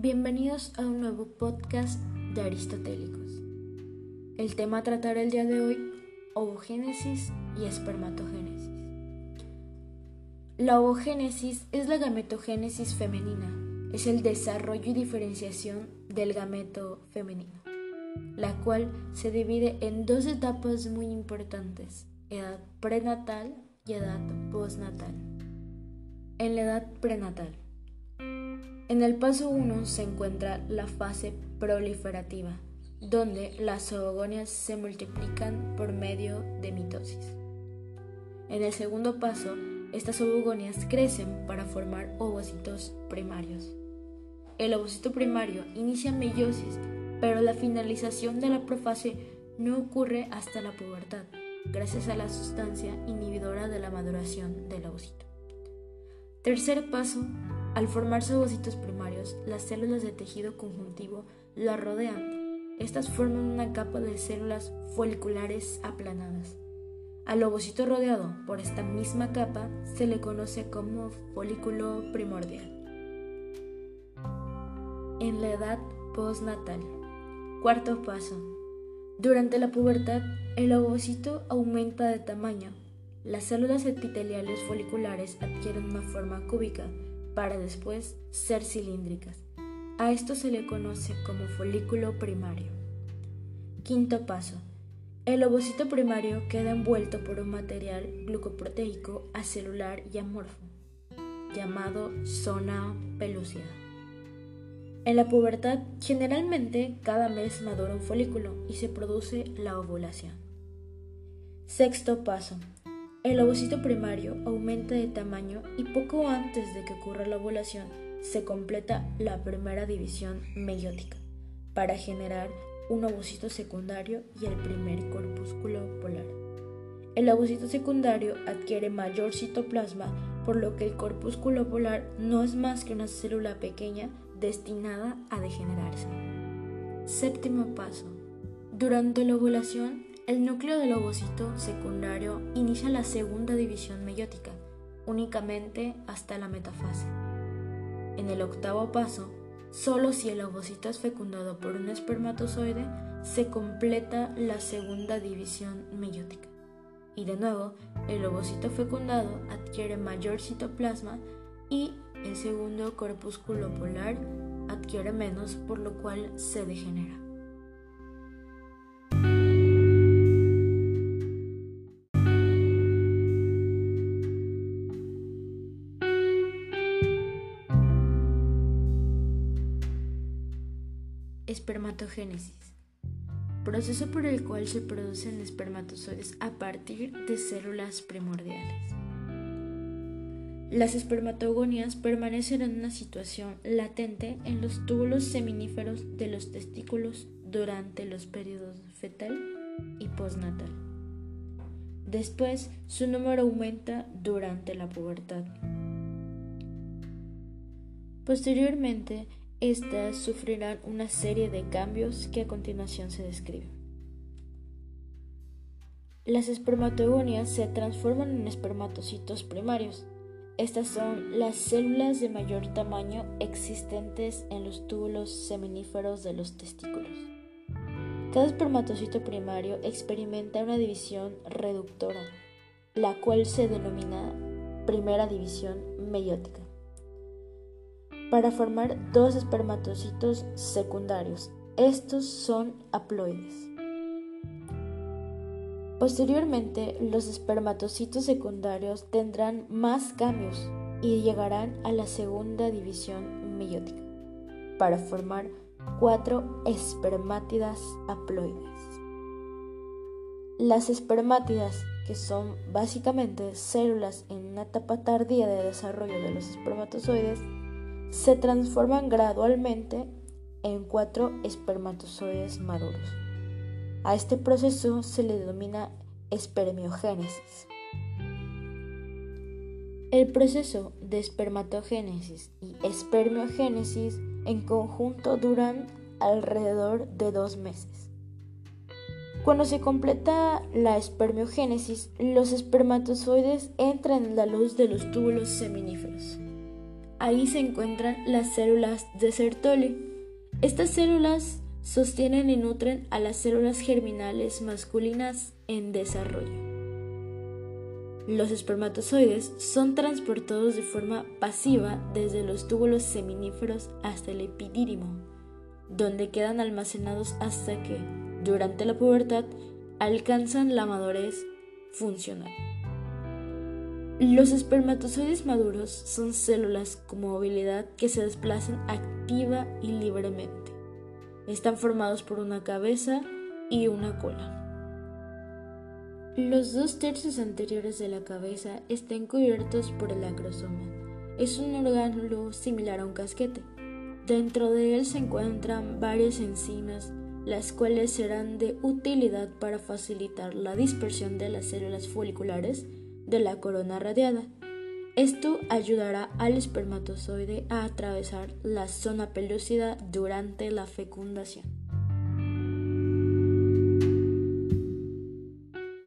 Bienvenidos a un nuevo podcast de Aristotélicos. El tema a tratar el día de hoy, ovogénesis y espermatogénesis. La ovogénesis es la gametogénesis femenina, es el desarrollo y diferenciación del gameto femenino, la cual se divide en dos etapas muy importantes, edad prenatal y edad postnatal. En la edad prenatal, en el paso 1 se encuentra la fase proliferativa, donde las ovogonias se multiplican por medio de mitosis. En el segundo paso, estas ovogonias crecen para formar ovocitos primarios. El ovocito primario inicia meiosis, pero la finalización de la profase no ocurre hasta la pubertad, gracias a la sustancia inhibidora de la maduración del ovocito. Tercer paso, al formarse ovocitos primarios, las células de tejido conjuntivo la rodean. Estas forman una capa de células foliculares aplanadas. Al ovocito rodeado por esta misma capa se le conoce como folículo primordial. En la edad postnatal. Cuarto paso. Durante la pubertad, el ovocito aumenta de tamaño. Las células epiteliales foliculares adquieren una forma cúbica para después ser cilíndricas. A esto se le conoce como folículo primario. Quinto paso. El ovocito primario queda envuelto por un material glucoproteico acelular y amorfo, llamado zona pelúcida. En la pubertad, generalmente cada mes madura un folículo y se produce la ovulación. Sexto paso. El ovocito primario aumenta de tamaño y poco antes de que ocurra la ovulación se completa la primera división meiótica para generar un ovocito secundario y el primer corpúsculo polar. El ovocito secundario adquiere mayor citoplasma, por lo que el corpúsculo polar no es más que una célula pequeña destinada a degenerarse. Séptimo paso. Durante la ovulación, el núcleo del ovocito secundario inicia la segunda división meiótica, únicamente hasta la metafase. En el octavo paso, solo si el ovocito es fecundado por un espermatozoide, se completa la segunda división meiótica. Y de nuevo, el ovocito fecundado adquiere mayor citoplasma y el segundo corpúsculo polar adquiere menos, por lo cual se degenera. Espermatogénesis. Proceso por el cual se producen espermatozoides a partir de células primordiales. Las espermatogonias permanecen en una situación latente en los túbulos seminíferos de los testículos durante los periodos fetal y postnatal. Después, su número aumenta durante la pubertad. Posteriormente, estas sufrirán una serie de cambios que a continuación se describen. Las espermatogonias se transforman en espermatocitos primarios. Estas son las células de mayor tamaño existentes en los túbulos seminíferos de los testículos. Cada espermatocito primario experimenta una división reductora, la cual se denomina primera división meiótica para formar dos espermatocitos secundarios. Estos son haploides. Posteriormente, los espermatocitos secundarios tendrán más cambios y llegarán a la segunda división meiótica para formar cuatro espermátidas haploides. Las espermátidas, que son básicamente células en una etapa tardía de desarrollo de los espermatozoides, se transforman gradualmente en cuatro espermatozoides maduros. A este proceso se le denomina espermiogénesis. El proceso de espermatogénesis y espermiogénesis en conjunto duran alrededor de dos meses. Cuando se completa la espermiogénesis, los espermatozoides entran en la luz de los túbulos seminíferos. Ahí se encuentran las células de Sertoli. Estas células sostienen y nutren a las células germinales masculinas en desarrollo. Los espermatozoides son transportados de forma pasiva desde los túbulos seminíferos hasta el epidídimo, donde quedan almacenados hasta que, durante la pubertad, alcanzan la madurez funcional. Los espermatozoides maduros son células con movilidad que se desplazan activa y libremente. Están formados por una cabeza y una cola. Los dos tercios anteriores de la cabeza están cubiertos por el acrosoma. Es un órgano similar a un casquete. Dentro de él se encuentran varias enzimas, las cuales serán de utilidad para facilitar la dispersión de las células foliculares de la corona radiada. Esto ayudará al espermatozoide a atravesar la zona pelúcida durante la fecundación.